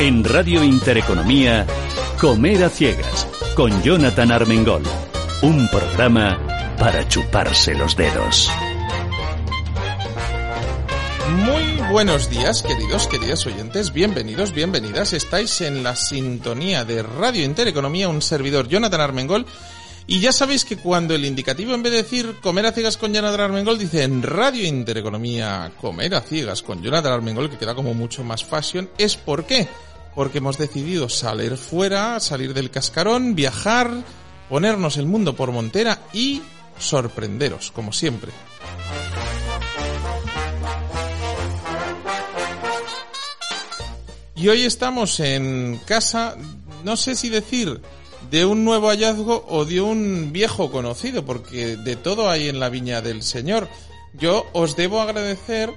En Radio Intereconomía, Comer a Ciegas, con Jonathan Armengol. Un programa para chuparse los dedos. Muy buenos días, queridos, queridas oyentes. Bienvenidos, bienvenidas. Estáis en la sintonía de Radio Intereconomía, un servidor Jonathan Armengol. Y ya sabéis que cuando el indicativo, en vez de decir comer a ciegas con Jonathan Armengol, dice en Radio Intereconomía comer a ciegas con Jonathan Armengol, que queda como mucho más fashion, es por qué porque hemos decidido salir fuera, salir del cascarón, viajar, ponernos el mundo por montera y sorprenderos, como siempre. Y hoy estamos en casa, no sé si decir de un nuevo hallazgo o de un viejo conocido, porque de todo hay en la viña del Señor. Yo os debo agradecer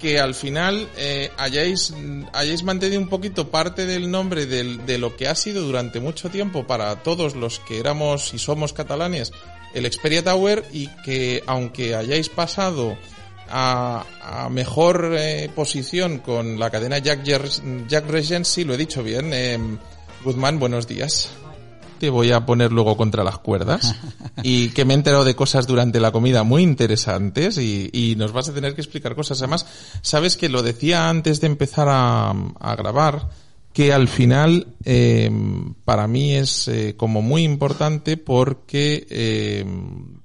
que al final eh, hayáis, hayáis mantenido un poquito parte del nombre del, de lo que ha sido durante mucho tiempo para todos los que éramos y somos catalanes el Xperia Tower y que aunque hayáis pasado a, a mejor eh, posición con la cadena Jack, Jack Regency, lo he dicho bien, eh, Guzmán, buenos días te voy a poner luego contra las cuerdas y que me he enterado de cosas durante la comida muy interesantes y, y nos vas a tener que explicar cosas. Además, sabes que lo decía antes de empezar a, a grabar, que al final eh, para mí es eh, como muy importante porque eh,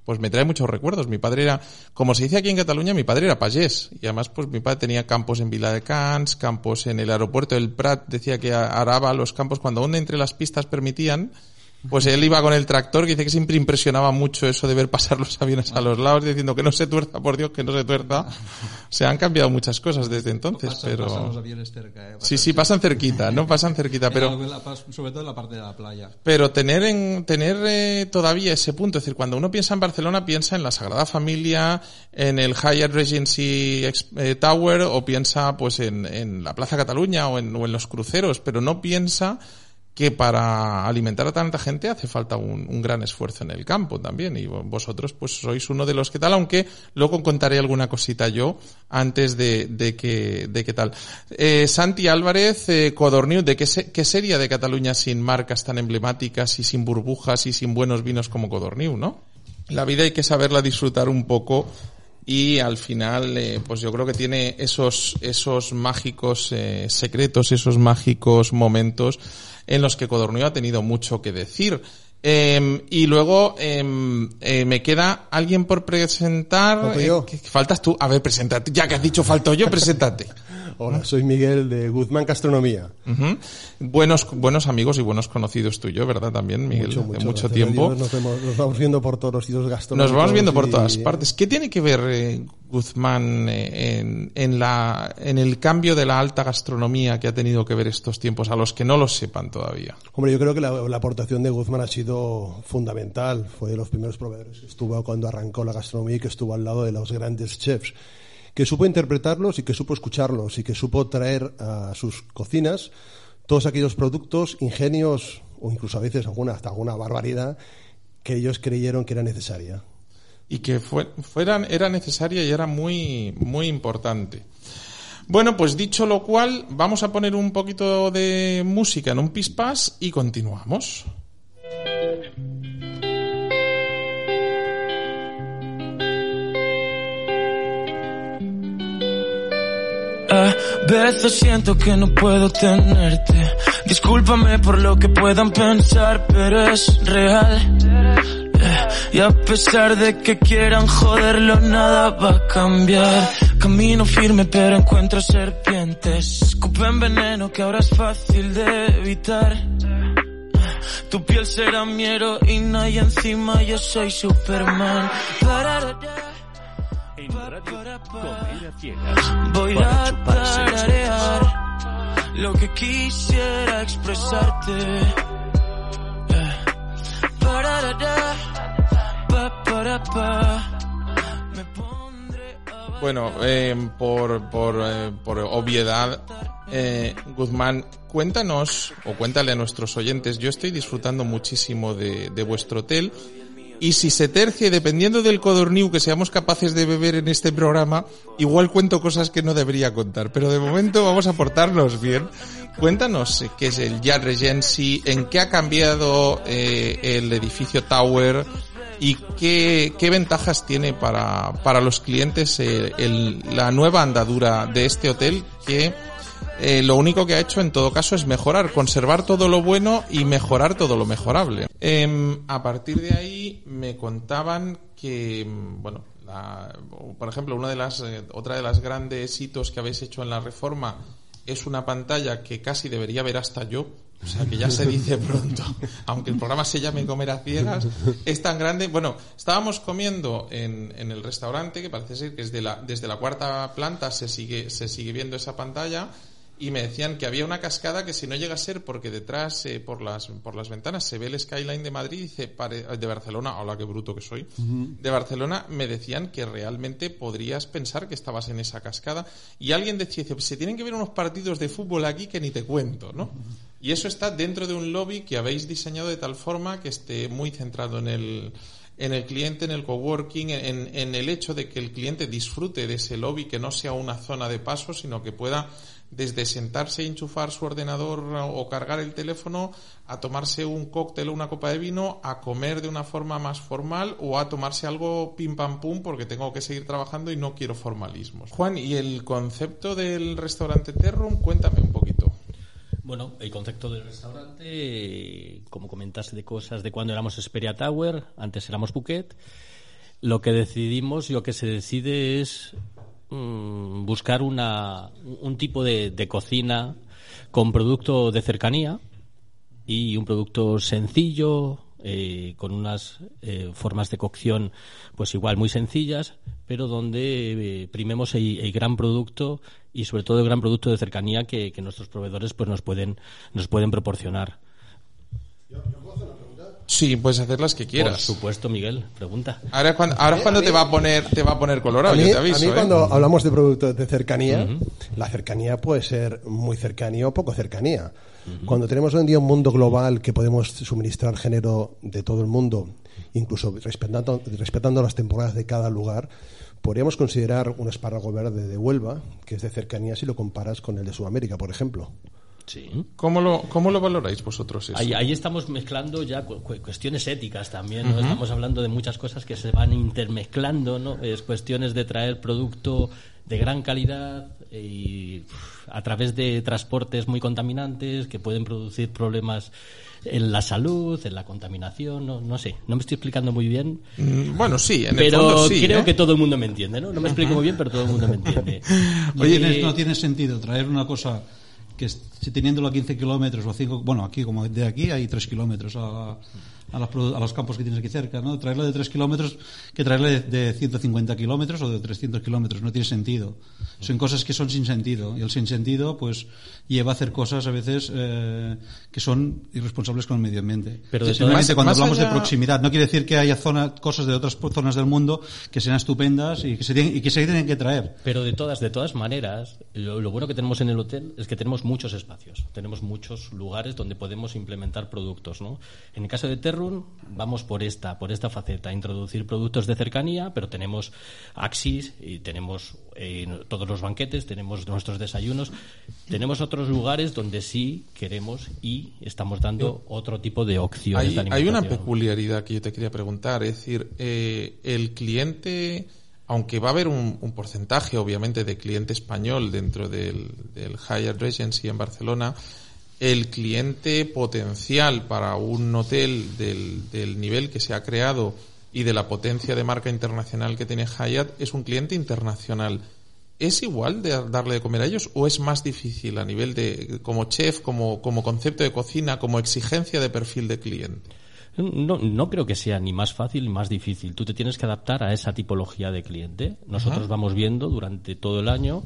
pues me trae muchos recuerdos. Mi padre era, como se dice aquí en Cataluña, mi padre era payés y además pues mi padre tenía campos en Vila de Cans, campos en el aeropuerto del Prat, decía que araba los campos cuando aún entre las pistas permitían pues él iba con el tractor, que dice que siempre impresionaba mucho eso de ver pasar los aviones a los lados, diciendo que no se tuerza, por Dios, que no se tuerza. Se han cambiado muchas cosas desde entonces, pasan, pero... Pasan los aviones cerca, ¿eh? sí, sí, pasan cerquita, ¿no? Pasan cerquita, pero... Sobre todo en la parte de la playa. Pero tener en, tener eh, todavía ese punto, es decir, cuando uno piensa en Barcelona, piensa en la Sagrada Familia, en el Hyatt Regency eh, Tower, o piensa, pues, en, en la Plaza Cataluña, o en, o en los cruceros, pero no piensa que para alimentar a tanta gente hace falta un, gran esfuerzo en el campo también y vosotros pues sois uno de los que tal aunque luego contaré alguna cosita yo antes de, de que de que tal. Eh, Santi Álvarez eh, de qué, qué sería de Cataluña sin marcas tan emblemáticas y sin burbujas y sin buenos vinos como Codorniu no la vida hay que saberla disfrutar un poco y al final eh, pues yo creo que tiene esos esos mágicos eh, secretos esos mágicos momentos en los que Codornio ha tenido mucho que decir. Eh, y luego eh, eh, me queda alguien por presentar. Yo? faltas tú a ver preséntate. Ya que has dicho falto yo preséntate Hola, soy Miguel de Guzmán Gastronomía. Uh -huh. Buenos, buenos amigos y buenos conocidos tuyos, ¿verdad? También, Miguel, mucho, mucho, de mucho tiempo. Nos, vemos, nos, vamos viendo por todos los sitios gastronómicos. Nos vamos viendo por y... todas partes. ¿Qué tiene que ver eh, Guzmán eh, en, en, la, en el cambio de la alta gastronomía que ha tenido que ver estos tiempos, a los que no lo sepan todavía? Hombre, yo creo que la, la aportación de Guzmán ha sido fundamental. Fue de los primeros proveedores que estuvo cuando arrancó la gastronomía y que estuvo al lado de los grandes chefs que supo interpretarlos y que supo escucharlos y que supo traer a sus cocinas todos aquellos productos, ingenios o incluso a veces alguna, hasta alguna barbaridad que ellos creyeron que era necesaria. Y que fue, era necesaria y era muy, muy importante. Bueno, pues dicho lo cual, vamos a poner un poquito de música en un pispás y continuamos. A veces siento que no puedo tenerte. Discúlpame por lo que puedan pensar, pero es real. Y a pesar de que quieran joderlo, nada va a cambiar. Camino firme, pero encuentro serpientes. Escupen veneno que ahora es fácil de evitar. Tu piel será mi heroína y encima yo soy Superman. Comer a Ciegas. Voy a tararear lo que quisiera expresarte. Bueno, eh, por, por, eh, por obviedad, eh, Guzmán, cuéntanos o cuéntale a nuestros oyentes. Yo estoy disfrutando muchísimo de, de vuestro hotel Y si se y dependiendo del codorniu que seamos capaces de beber en este programa, igual cuento cosas que no debería contar. Pero de momento vamos a portarnos bien. Cuéntanos eh, qué es el Yad Regency, en qué ha cambiado eh, el edificio Tower y qué, ventajas tiene para, para los clientes eh, la nueva andadura de este hotel que eh, lo único que ha hecho en todo caso es mejorar, conservar todo lo bueno y mejorar todo lo mejorable. Em, a partir de ahí me contaban que, em, bueno, la- por ejemplo, una de las, eh, otra de las grandes hitos que habéis hecho en la reforma es una pantalla que casi debería ver hasta yo. O sea, que ya se dice pronto, aunque el programa se llame Comer a Ciegas, es tan grande. Bueno, estábamos comiendo en, en el restaurante, que parece ser que desde la, desde la cuarta planta se sigue, se sigue viendo esa pantalla, y me decían que había una cascada que si no llega a ser porque detrás eh, por las por las ventanas se ve el skyline de Madrid dice de Barcelona hola qué bruto que soy de Barcelona me decían que realmente podrías pensar que estabas en esa cascada. Y alguien decía dice, se tienen que ver unos partidos de fútbol aquí que ni te cuento no y eso está dentro de un lobby que habéis diseñado de tal forma que esté muy centrado en el en el cliente, en el coworking, en, en el hecho de que el cliente disfrute de ese lobby, que no sea una zona de paso, sino que pueda desde sentarse y enchufar su ordenador o cargar el teléfono a tomarse un cóctel o una copa de vino, a comer de una forma más formal o a tomarse algo pim pam pum porque tengo que seguir trabajando y no quiero formalismos. Juan, ¿y el concepto del restaurante Terrum? Cuéntame un poquito. Bueno, el concepto del restaurante, como comentaste de cosas de cuando éramos Esperia Tower, antes éramos Phuket, lo que decidimos y lo que se decide es mm, buscar una, un tipo de, de cocina con producto de cercanía y un producto sencillo, eh, con unas eh, formas de cocción pues igual muy sencillas, pero donde eh, primemos el, el gran producto y sobre todo el gran producto de cercanía que, que nuestros proveedores pues nos pueden nos pueden proporcionar. Sí, puedes hacer las que Por quieras. supuesto, Miguel, pregunta. Ahora es cuando, ahora es cuando te va a poner, te va a poner colorado, A mí, yo te a aviso. mí ¿eh? cuando hablamos de productos de cercanía, la cercanía puede ser muy cercanía o poco cercanía. Cuando tenemos hoy en día un mundo global que podemos suministrar género de todo el mundo, incluso respetando, respetando las temporadas de cada lugar, podríamos considerar un espárrago verde de Huelva, que es de cercanía si lo comparas con el de Sudamérica, por ejemplo. Sí. ¿Cómo lo, ¿Cómo lo valoráis vosotros eso? Ahí, ahí estamos mezclando ya cu- cu- cuestiones éticas también, ¿no? Estamos hablando de muchas cosas que se van intermezclando, ¿no? Es cuestiones de traer producto de gran calidad y uf, a través de transportes muy contaminantes que pueden producir problemas en la salud, en la contaminación, no, no sé, no me estoy explicando muy bien, Mm, Bueno, sí, en el pero fondo sí. creo ¿eh? que todo el mundo me entiende, ¿no? No me explico muy bien, pero todo el mundo me entiende. No, Oye, tiene, eh, no tiene sentido traer una cosa que si teniéndolo a 15 kilómetros o a 5, bueno, aquí como de aquí hay 3 kilómetros a, a, los, a los campos que tienes aquí cerca, ¿no? Traerlo de 3 kilómetros que traerlo de, de 150 kilómetros o de 300 kilómetros, no tiene sentido. Son cosas que son sin sentido y el sin sentido pues lleva a hacer cosas a veces eh, que son irresponsables con el medio ambiente. Pero de Simplemente todas- cuando más hablamos allá- de proximidad, no quiere decir que haya zona, cosas de otras zonas del mundo que sean estupendas y que se, tienen- y que se tienen que traer. Pero de todas, de todas maneras, lo, lo bueno que tenemos en el hotel es que tenemos muchos espacios, tenemos muchos lugares donde podemos implementar productos, ¿no? En el caso de Vamos por esta, por esta faceta, introducir productos de cercanía, pero tenemos Axis y tenemos eh, todos los banquetes, tenemos nuestros desayunos, tenemos otros lugares donde sí queremos y estamos dando otro tipo de opciones Hay, de hay una peculiaridad que yo te quería preguntar, es decir, eh, el cliente, aunque va a haber un, un porcentaje, obviamente, de cliente español dentro del, del Hyatt Regency en Barcelona, el cliente potencial para un hotel del, del nivel que se ha creado y de la potencia de marca internacional que tiene Hyatt es un cliente internacional. ¿Es igual de darle de comer a ellos o es más difícil a nivel de, como chef, como, como concepto de cocina, como exigencia de perfil de cliente? No, no creo que sea ni más fácil ni más difícil. Tú te tienes que adaptar a esa tipología de cliente. Nosotros vamos viendo durante todo el año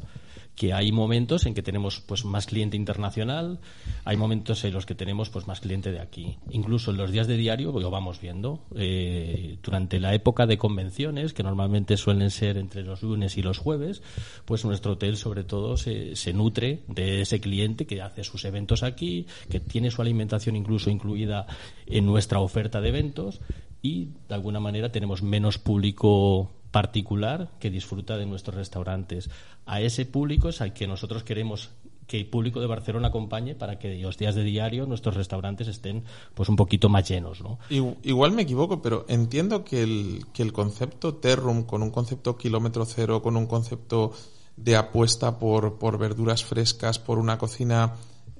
que hay momentos en que tenemos pues más cliente internacional, hay momentos en los que tenemos pues más cliente de aquí. Incluso en los días de diario lo vamos viendo. Eh, durante la época de convenciones, que normalmente suelen ser entre los lunes y los jueves, pues nuestro hotel sobre todo se nutre de ese cliente que hace sus eventos aquí, que tiene su alimentación incluso incluida en nuestra oferta de eventos y de alguna manera tenemos menos público particular que disfruta de nuestros restaurantes. A ese público es al que nosotros queremos que el público de Barcelona acompañe para que los días de diario nuestros restaurantes estén pues un poquito más llenos, ¿no? Igual me equivoco, pero entiendo que el, que el concepto Terrum, con un concepto kilómetro cero, con un concepto de apuesta por, por verduras frescas, por una cocina,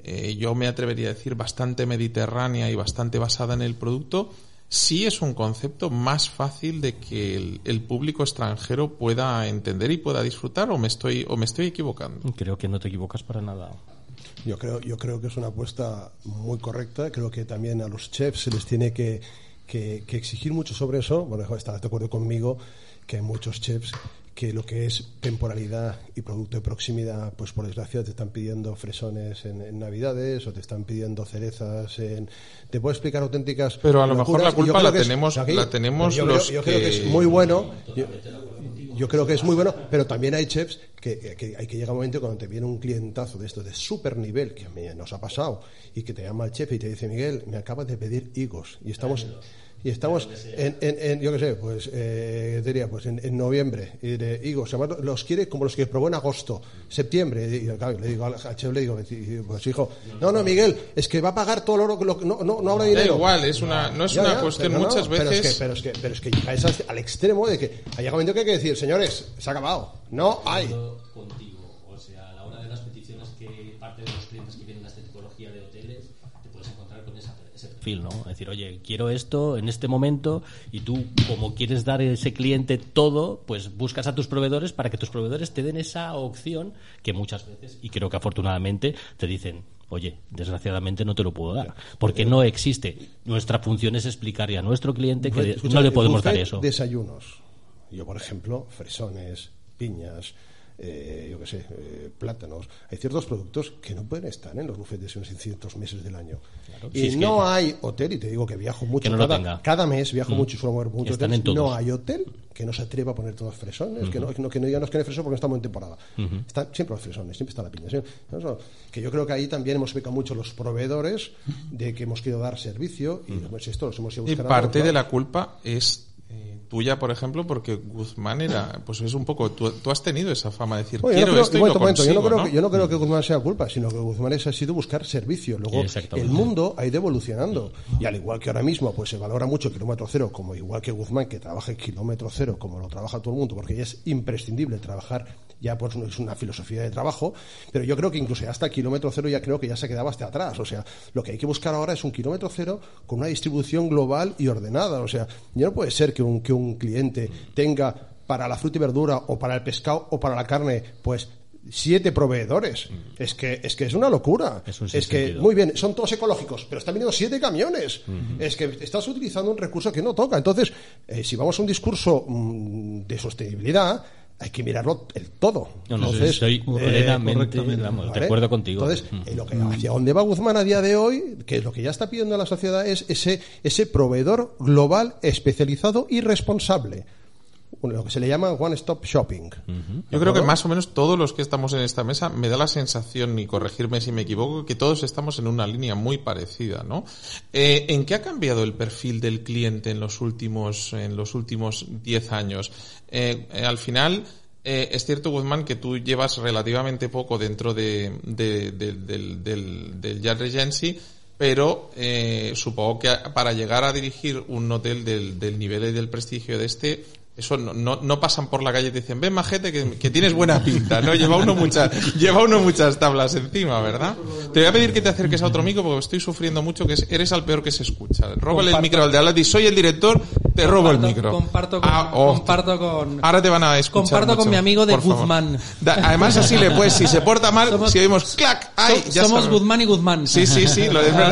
eh, yo me atrevería a decir, bastante mediterránea y bastante basada en el producto, sí es un concepto más fácil de que el, público extranjero pueda entender y pueda disfrutar o me estoy o me estoy equivocando. Creo que no te equivocas para nada. Yo creo, yo creo que es una apuesta muy correcta. Creo que también a los chefs se les tiene que, que, exigir mucho sobre eso. Bueno, estarás de acuerdo conmigo que hay muchos chefs que lo que es temporalidad y producto de proximidad, pues por desgracia te están pidiendo fresones en, Navidades o te están pidiendo cerezas en... Te puedo explicar auténticas Pero a lo mejor la culpa la tenemos, la tenemos yo, los yo, creo que es muy bueno... Yo, creo que es muy bueno, pero también hay chefs que, hay que llegar un momento cuando te viene un clientazo de esto de super nivel, que a mí nos ha pasado, y que te llama el chef y te dice, Miguel, me acabas de pedir higos, y estamos y estamos en, en, yo qué sé, pues eh, diría, pues en, noviembre. Y de Higo, los quiere como los que probó en agosto, septiembre. Y, le digo al, chef, le digo, pues hijo, no, no, Miguel, es que va a pagar todo el oro, lo, no, no, no habla de dinero. Da igual, es una, no es una cuestión muchas veces. Pero es que, pero es que, pero es que al extremo de que ha llegado un momento que hay que decir, señores, se ha acabado. No hay. ¿No? Es decir, oye, quiero esto en este momento y tú, como quieres dar a ese cliente todo, pues buscas a tus proveedores para que tus proveedores te den esa opción que muchas veces, y creo que afortunadamente, te dicen, oye, desgraciadamente no te lo puedo dar, porque no existe. Nuestra función es explicarle a nuestro cliente que no le podemos dar eso. Desayunos. Yo, por ejemplo, fresones, piñas, eh, yo qué sé, eh, plátanos. Hay ciertos productos que no pueden estar en los bufetes en ciertos meses del año. y no hay hotel, y te digo que viajo mucho, cada, mes viajo mm. mucho y suelo mover mucho no hay hotel que no se atreva a poner todos fresones, que, no, que, no, que no digamos que no hay fresones porque estamos en temporada. Están siempre los fresones, siempre está la piña. que yo creo que ahí también hemos pecado mucho los proveedores de que hemos querido dar servicio y, pues, esto los hemos ido y parte de la culpa es tuya, por ejemplo, porque Guzmán era, pues es un poco, tú, has tenido esa fama de decir, quiero esto y lo consigo, yo, no creo Que, yo no creo que Guzmán sea culpa, sino que Guzmán ha sido buscar servicio. Luego, el mundo ha ido evolucionando. Y al igual que ahora mismo, pues se valora mucho el kilómetro cero, como igual que Guzmán, que trabaja el kilómetro cero, como lo trabaja todo el mundo, porque ya es imprescindible trabajar ya pues es una filosofía de trabajo, pero yo creo que incluso hasta el kilómetro cero ya creo que ya se quedaba hasta atrás. O sea, lo que hay que buscar ahora es un kilómetro cero con una distribución global y ordenada. O sea, ya no puede ser que un, que un cliente tenga para la fruta y verdura o para el pescado o para la carne, pues siete proveedores. Es que es que es una locura. Es, que muy bien, son todos ecológicos, pero están viniendo siete camiones. Es que estás utilizando un recurso que no toca. Entonces, eh, si vamos a un discurso mm, de sostenibilidad, hay que mirarlo el todo. No, no, estoy eh, de acuerdo contigo. Entonces, mm. lo que, hacia dónde va Guzmán a día de hoy, que lo que ya está pidiendo la sociedad es ese, ese proveedor global especializado y responsable lo que se le llama one stop shopping. Yo creo que más o menos todos los que estamos en esta mesa me da la sensación, y corregirme si me equivoco, que todos estamos en una línea muy parecida, ¿no? Eh, ¿En qué ha cambiado el perfil del cliente en los últimos en los últimos 10 años? Eh, eh, al final es cierto, Guzmán, que tú llevas relativamente poco dentro de, del, del, del Yard Regency, pero supongo que para llegar a dirigir un hotel del, del nivel y del prestigio de este eso no, no, pasan por la calle y te dicen, ven majete que, que tienes buena pinta, ¿no? Lleva uno muchas, lleva uno muchas tablas encima, ¿verdad? Te voy a pedir que te acerques a otro micro porque estoy sufriendo mucho que eres al peor que se escucha. Róbale el micro al de al soy el director, te robo el micro. Comparto con, ah, oh. comparto con, ahora te van a escuchar Comparto con mi amigo de Guzmán. además así le puedes, si se porta mal, si oímos clac, ay, ya Somos Guzmán y Guzmán. Sí, sí, sí.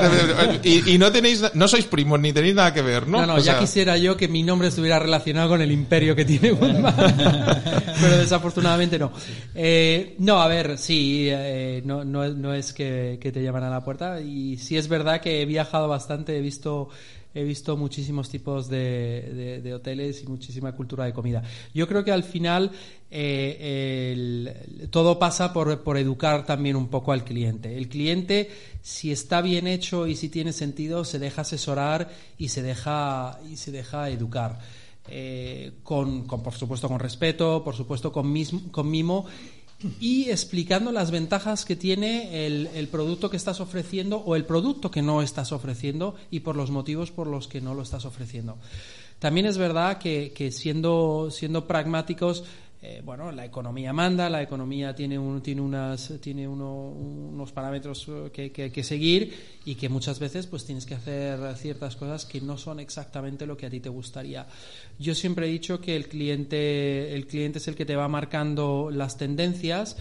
y, y, no tenéis, no sois primos ni tenéis nada que ver, ¿no? No, no, ya quisiera yo que mi nombre estuviera relacionado con el imperio que tiene pero desafortunadamente no. Eh, no, a ver, sí, eh, no, no, no, es que, te llaman a la puerta y sí es verdad que he viajado bastante, he visto he visto muchísimos tipos de, de- de hoteles y muchísima cultura de comida. Yo creo que al final eh, el- todo pasa por, por educar también un poco al cliente. El cliente, si está bien hecho y si tiene sentido, se deja asesorar y se deja, y se deja educar. Eh, con, por supuesto, con respeto, por supuesto, con, mis- con mimo y explicando las ventajas que tiene el, el producto que estás ofreciendo o el producto que no estás ofreciendo y por los motivos por los que no lo estás ofreciendo. También es verdad que, que siendo, siendo pragmáticos, eh, bueno, la economía manda, la economía tiene, uno- unos parámetros eh, que, que que seguir y que muchas veces pues tienes que hacer ciertas cosas que no son exactamente lo que a ti te gustaría. Yo siempre he dicho que el cliente, el cliente es el que te va marcando las tendencias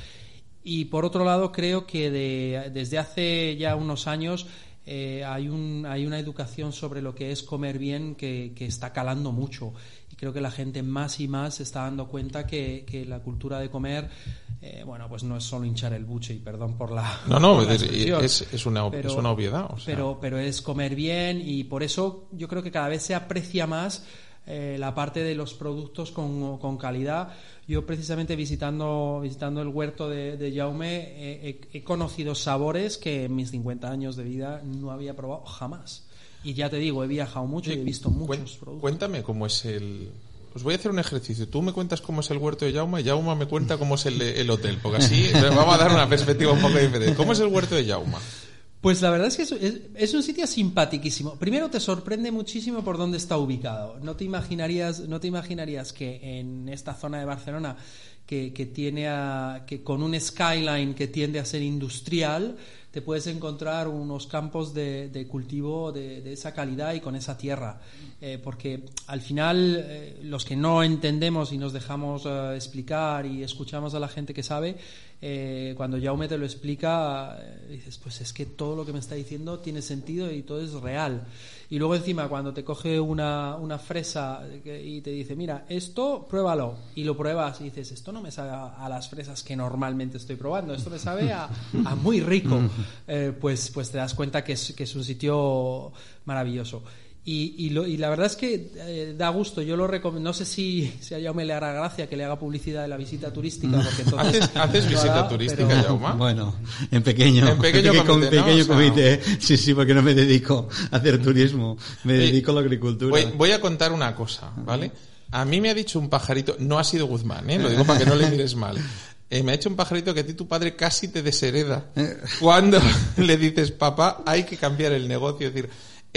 y por otro lado creo que de- desde hace ya unos años eh, hay, un, hay una educación sobre lo que es comer bien que está calando mucho. Y creo que la gente más y más se está dando cuenta que, que la cultura de comer, eh, bueno, pues no es solo hinchar el buche, y perdón por la. No, no, la es, es- una, es una obviedad. o sea. pero, pero es comer bien y por eso yo creo que cada vez se aprecia más eh, la parte de los productos con, con calidad. Yo precisamente visitando, visitando el huerto de, de Jaume eh, he, he conocido sabores que en mis 50 años de vida no había probado jamás. Y ya te digo, he viajado mucho y he visto muchos productos. Cuéntame cómo es el. Os voy a hacer un ejercicio. Tú me cuentas cómo es el huerto de Jauma y Jauma me cuenta cómo es el, el hotel. Porque así vamos a dar una perspectiva un poco diferente. ¿Cómo es el huerto de Jauma? Pues la verdad es que es, es- es un sitio simpaticísimo. Primero te sorprende muchísimo por dónde está ubicado. No te imaginarías, no te imaginarías que en esta zona de Barcelona que, que tiene a- que con un skyline que tiende a ser industrial te puedes encontrar unos campos de, cultivo de, esa calidad y con esa tierra. Eh, porque al final eh, los que no entendemos y nos dejamos eh, explicar y escuchamos a la gente que sabe, cuando Jaume te lo explica, dices, pues es que todo lo que me está diciendo tiene sentido y todo es real. Y luego encima cuando te coge una, una fresa y te dice, mira, esto pruébalo, y lo pruebas y dices, esto no me sabe a, a las fresas que normalmente estoy probando, esto me sabe a, a muy rico, Eh, pues, pues te das cuenta que es, que es un sitio maravilloso. Y, y, lo- y la verdad es que eh, da gusto, yo lo recomiendo. No sé si, si a Jaume le hará gracia que le haga publicidad de la visita turística. Porque entonces ¿Haces, visita turística, pero- Jauma? Bueno, en pequeño. En pequeño Peque- comité, ¿no? pequeño O sea- comité. Sí, sí, porque no me dedico a hacer turismo. Me dedico a la agricultura. Voy, voy a contar una cosa, ¿vale? A mí me ha dicho un pajarito, no ha sido Guzmán, ¿eh? lo digo para que no le mires mal. Eh, me ha hecho un pajarito que a ti tu padre casi te deshereda cuando le dices, papá, hay que cambiar el negocio. Es decir,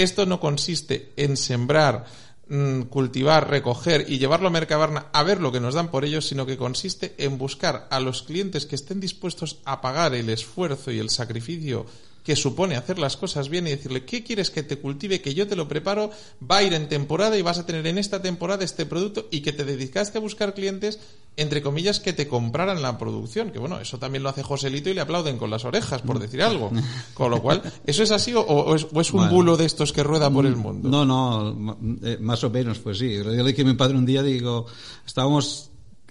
esto no consiste en sembrar, mm, cultivar, recoger y llevarlo a Mercabarna a ver lo que nos dan por ellos, sino que consiste en buscar a los clientes que estén dispuestos a pagar el esfuerzo y el sacrificio que supone hacer las cosas bien y decirle, ¿qué quieres que te cultive? Que yo te lo preparo, va a ir en temporada y vas a tener en esta temporada este producto y que te dedicaste a buscar clientes, entre comillas, que te compraran la producción. Que bueno, eso también lo hace Joselito y le aplauden con las orejas, por decir algo. Con lo cual, ¿eso es así o, o es, o es un Bueno. bulo de estos que rueda por el mundo? No, no, eh, más o menos, pues sí. Yo le dije a mi padre un día, digo, estábamos,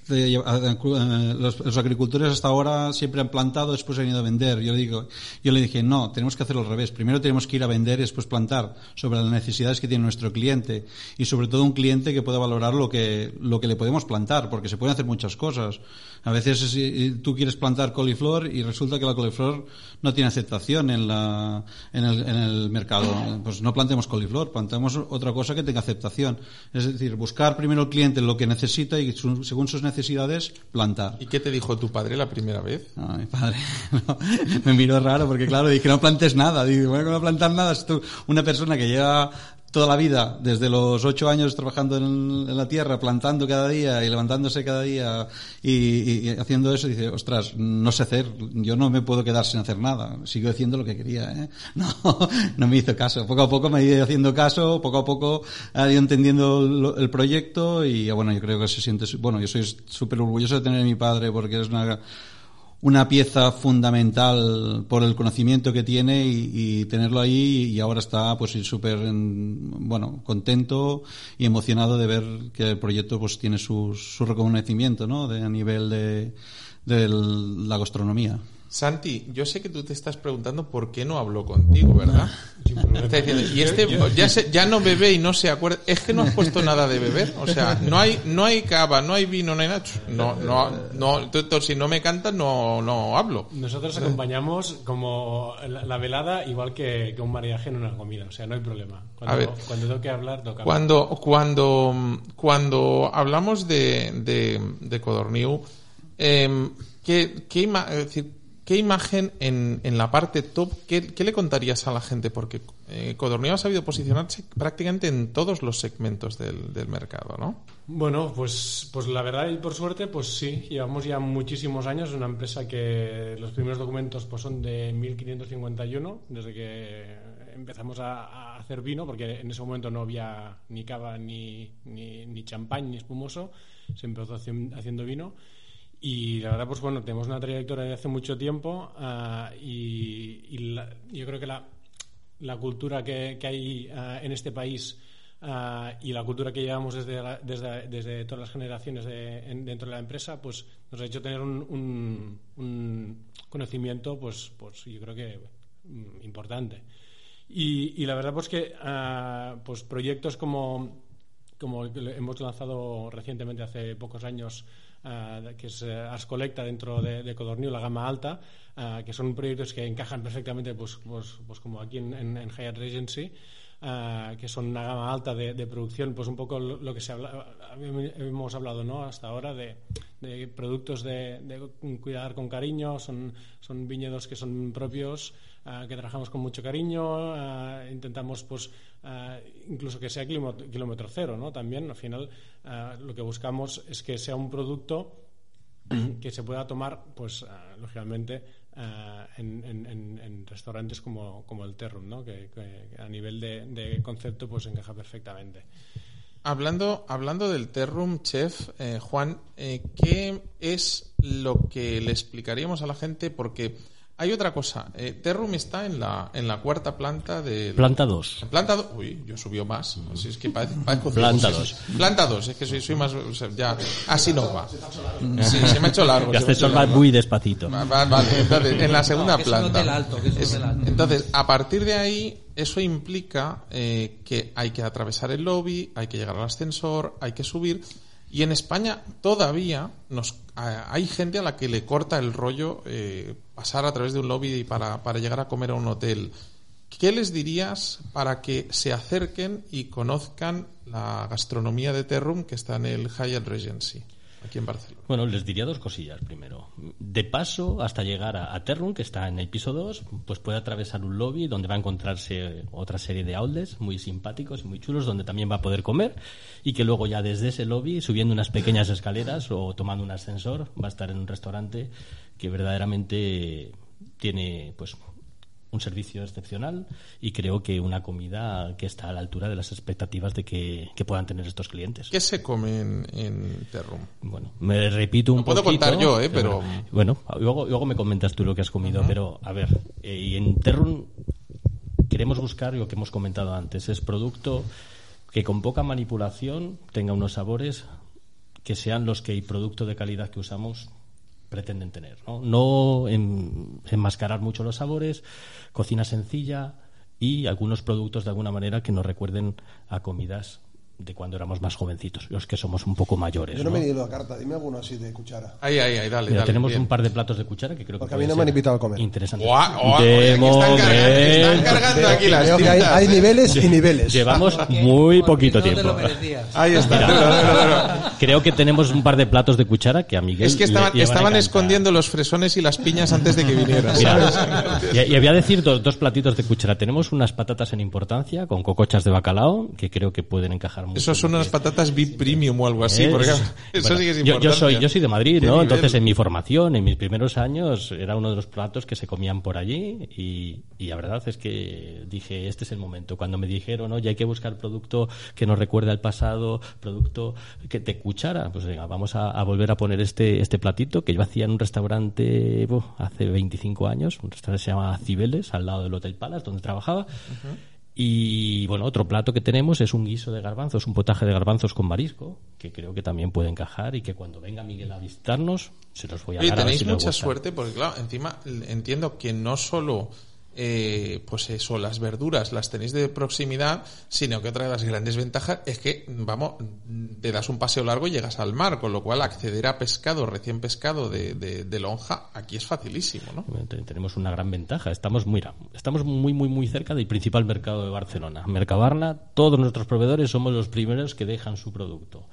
los agricultores hasta ahora siempre han plantado, después han ido a vender. Yo le digo, yo le dije, no, tenemos que hacerlo al revés. Primero tenemos que ir a vender y después plantar sobre las necesidades que tiene nuestro cliente y sobre todo un cliente que pueda valorar lo que, lo que le podemos plantar, porque se pueden hacer muchas cosas. A veces si tú quieres plantar coliflor y resulta que la coliflor no tiene aceptación en, la, en, el, en el mercado. Pues no plantemos coliflor, plantemos otra cosa que tenga aceptación. Es decir, buscar primero el cliente lo que necesita y su- según sus necesidades plantar. ¿Y qué te dijo tu padre la primera vez? No, mi padre no, me miró raro porque claro, dije no plantes nada. Digo, bueno, no plantar nada. Es tú una persona que lleva toda la vida, desde los ocho años trabajando en, la tierra, plantando cada día y levantándose cada día y, haciendo eso, dice, ostras, no sé hacer, yo no me puedo quedar sin hacer nada. Sigo haciendo lo que quería, ¿eh? No, no me hizo caso. Poco a poco me he ido haciendo caso, poco a poco he ido entendiendo el proyecto y bueno, yo creo que se siente, bueno, yo soy súper orgulloso de tener a mi padre porque es una una pieza fundamental por el conocimiento que tiene y, y tenerlo ahí y ahora está pues súper en- bueno contento y emocionado de ver que el proyecto pues tiene su, su reconocimiento ¿no? de, a nivel de, de la gastronomía Santi, yo sé que tú te estás preguntando por qué no habló contigo, ¿verdad? Está diciendo, y este ya, se- ya no bebe y no se acuerda. Es que no has puesto nada de beber. O sea, no hay no hay cava, no hay vino, no hay nacho. No, no, no. tú- tú, si no me cantas, no, no hablo. Nosotros acompañamos como la, la velada igual que, que un mariaje en una comida, o sea, no hay problema. Cuando, A ver. cuando toque hablar, toca hablar. Cuando, cuando, cuando hablamos de, de, de Codorniu, em, ¿qué, qué, es decir, ¿qué imagen en, en la parte top, qué, le contarías a la gente? Porque eh, ha sabido posicionarse prácticamente en todos los segmentos del, del mercado, ¿no? Bueno, pues, pues la verdad y por suerte, pues sí, llevamos ya muchísimos años, una empresa que los primeros documentos pues son de 1551, desde que empezamos a, a hacer vino, porque en ese momento no había ni cava, ni, ni, ni champán, ni espumoso, se empezó haci- haciendo vino. Y la verdad, pues bueno, tenemos una trayectoria de hace mucho tiempo ah, y, la- yo creo que la, la cultura que, que hay ah, en este país ah, y la cultura que llevamos desde, la- desde, desde todas las generaciones de- en- dentro de la empresa, pues nos ha hecho tener un, un- conocimiento, pues, pues yo creo que mm, importante. Y, y la verdad, pues que pues proyectos como como hemos lanzado recientemente hace pocos años, ah, que es eh, Collecta dentro de, de Codorniu, la gama alta, ah, que son proyectos que encajan perfectamente, pues, pues, pues como aquí en, en, Regency, ah, que son una gama alta de, de producción, pues un poco lo, que se habla, hemos hablado ¿no? hasta ahora de, productos de, cuidar con cariño, son, son viñedos que son propios, ah, que trabajamos con mucho cariño, ah, intentamos pues incluso que sea kilómetro, cero, ¿no? También al final lo que buscamos es que sea un producto que se pueda tomar, pues lógicamente ah, en, restaurantes como, como el Terrum, ¿no? Que, a nivel de, de concepto pues encaja perfectamente. Hablando, hablando del Terrum, chef, eh, Juan, eh, ¿qué es lo que le explicaríamos a la gente? Porque hay otra cosa. Eh, Terrum está en la, en la cuarta planta de... Planta 2. En planta 2. Uy, yo subió más. Así es que parece, parezco Planta ciego. dos. Planta 2, es que soy, soy más. o sea, ya, así no va. Sí, se me ha hecho largo. Ya hecho va largo. muy despacito. Va- va- Vale, entonces, en la segunda que es un planta. hotel alto, que es un Es- hotel alto. Entonces, a partir de ahí, eso implica eh, que hay que atravesar el lobby, hay que llegar al ascensor, hay que subir. Y en España todavía nos, a- hay gente a la que le corta el rollo eh, pasar a través de un lobby para, para llegar a comer a un hotel. ¿Qué les dirías para que se acerquen y conozcan la gastronomía de Terrum que está en el Hyatt Regency, aquí en Barcelona? Bueno, les diría dos cosillas primero. De paso, hasta llegar a, a Terrum, que está en el piso 2, pues puede atravesar un lobby donde va a encontrarse otra serie de outlets muy simpáticos y muy chulos, donde también va a poder comer y que luego ya desde ese lobby, subiendo unas pequeñas escaleras o tomando un ascensor, va a estar en un restaurante que verdaderamente tiene pues un servicio excepcional y creo que una comida que está a la altura de las expectativas de que, que puedan tener estos clientes. ¿Qué se come en, en Terrum? Bueno, me repito un puedo poquito. contar yo, ¿eh? Pero- Bueno, luego, luego me comentas tú lo que has comido, pero a ver, eh, y en Terrun queremos buscar lo que hemos comentado antes, es producto que con poca manipulación tenga unos sabores que sean los que el producto de calidad que usamos pretenden tener. No, no en- enmascarar mucho los sabores, cocina sencilla y algunos productos de alguna manera que nos recuerden a comidas de cuando éramos más jovencitos, los que somos un poco mayores. Yo no ¿no? me he ido a carta, dime alguno así de cuchara. Ahí, ahí, ahí, dale, Mira, dale. tenemos bien. un par de platos de cuchara que creo Porque que a mí no me han invitado a comer. Interesantes. Guau, guau, De aquí están cargando, están cargando aquí las que hay, hay ¿eh? niveles y niveles. Llevamos Porque- muy porque poquito no tiempo. Ahí está. Creo que tenemos un par de platos de cuchara que a Miguel Es que estaban, le estaban escondiendo los fresones y las piñas antes de que vinieras. Mira, y, y voy a decir dos, dos platitos de cuchara. Tenemos unas patatas en importancia con cocochas de bacalao que creo que pueden encajar mucho. Esos son unas patatas VIP Premium o algo así. Es- porque, eso bueno, sí que es yo, importante. yo soy yo soy de Madrid, ¿Qué ¿no? Entonces en mi formación, en mis primeros años, era uno de los platos que se comían por allí y, y la verdad es que dije este es el momento. Cuando me dijeron, oye, hay que buscar producto que nos recuerde al pasado, producto que te cuchara, pues venga, vamos a, a volver a poner este este platito que yo hacía en un restaurante hace 25 años, un restaurante que se llama Cibeles, al lado del Hotel Palace, donde trabajaba. Y bueno, otro plato que tenemos es un guiso de garbanzos, un potaje de garbanzos con marisco, que creo que también puede encajar y que cuando venga Miguel a visitarnos se los voy a Oye, dar. a ver tenéis si mucha suerte porque, claro, encima entiendo que no solo, eh, pues eso, las verduras las tenéis de proximidad, sino que otra de las grandes ventajas es que, vamos, te das un paseo largo y llegas al mar, con lo cual acceder a pescado recién pescado de, de, lonja aquí es facilísimo, ¿no? Ten- Tenemos una gran ventaja. Estamos estamos muy, muy, muy cerca del principal mercado de Barcelona. Mercabarna, todos nuestros proveedores somos los primeros que dejan su producto.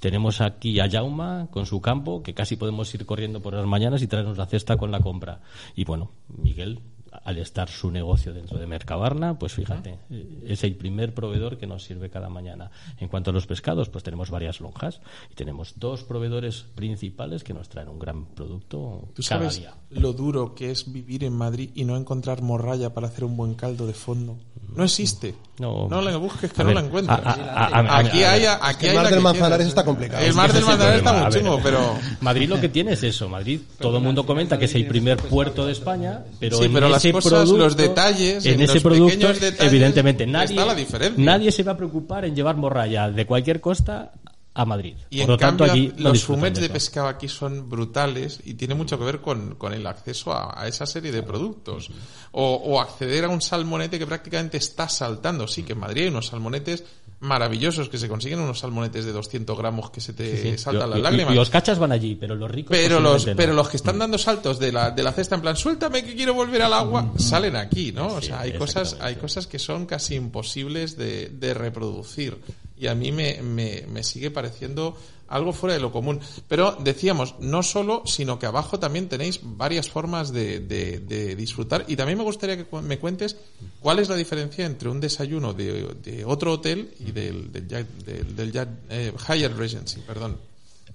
Tenemos aquí a Jauma con su campo, que casi podemos ir corriendo por las mañanas y traernos la cesta con la compra. Y bueno, Miguel, al estar su negocio dentro de Mercabarna, pues fíjate, eh, es el primer proveedor que nos sirve cada mañana. En cuanto a los pescados, pues tenemos varias lonjas y tenemos dos proveedores principales que nos traen un gran producto ¿Tú cada sabes día. lo duro que es vivir en Madrid y no encontrar morralla para hacer un buen caldo de fondo? No existe. No. No la busques que A no ver, la encuentras. a- a- aquí a- hay, aquí el hay mar del que Manzanares está complicado. El mar del Manzanares está muy chungo, pero... Madrid lo que tiene es eso. Madrid, todo el mundo comenta que es el primer puerto de España, pero Sí, pero ese cosas, producto, los detalles, en en ese los producto, detalles, evidentemente nadie, está la diferencia. nadie se va a preocupar en llevar morralla de cualquier costa a Madrid. Y Por en lo tanto, cambio, allí los fumets de pescado aquí son brutales y tiene mucho que ver con, con el acceso a, a esa serie de productos. O, o acceder a un salmonete que prácticamente está saltando. Sí, que en Madrid hay unos salmonetes maravillosos que se consiguen unos salmonetes de 200 gramos que se te Sí, sí. saltan las lágrimas. Y los cachas van allí, pero los ricos. pero los, posiblemente no. pero los que están dando saltos de la, de la cesta en plan, suéltame que quiero volver al agua, salen aquí, ¿no? O sea, hay cosas, hay cosas que son casi imposibles de, de reproducir. Y a mí me, me, me sigue pareciendo algo fuera de lo común. Pero decíamos, no solo, sino que abajo también tenéis varias formas de, de, de disfrutar. Y también me gustaría que me cuentes cuál es la diferencia entre un desayuno de, otro hotel y del, del, del, del eh, Hyatt Regency, perdón.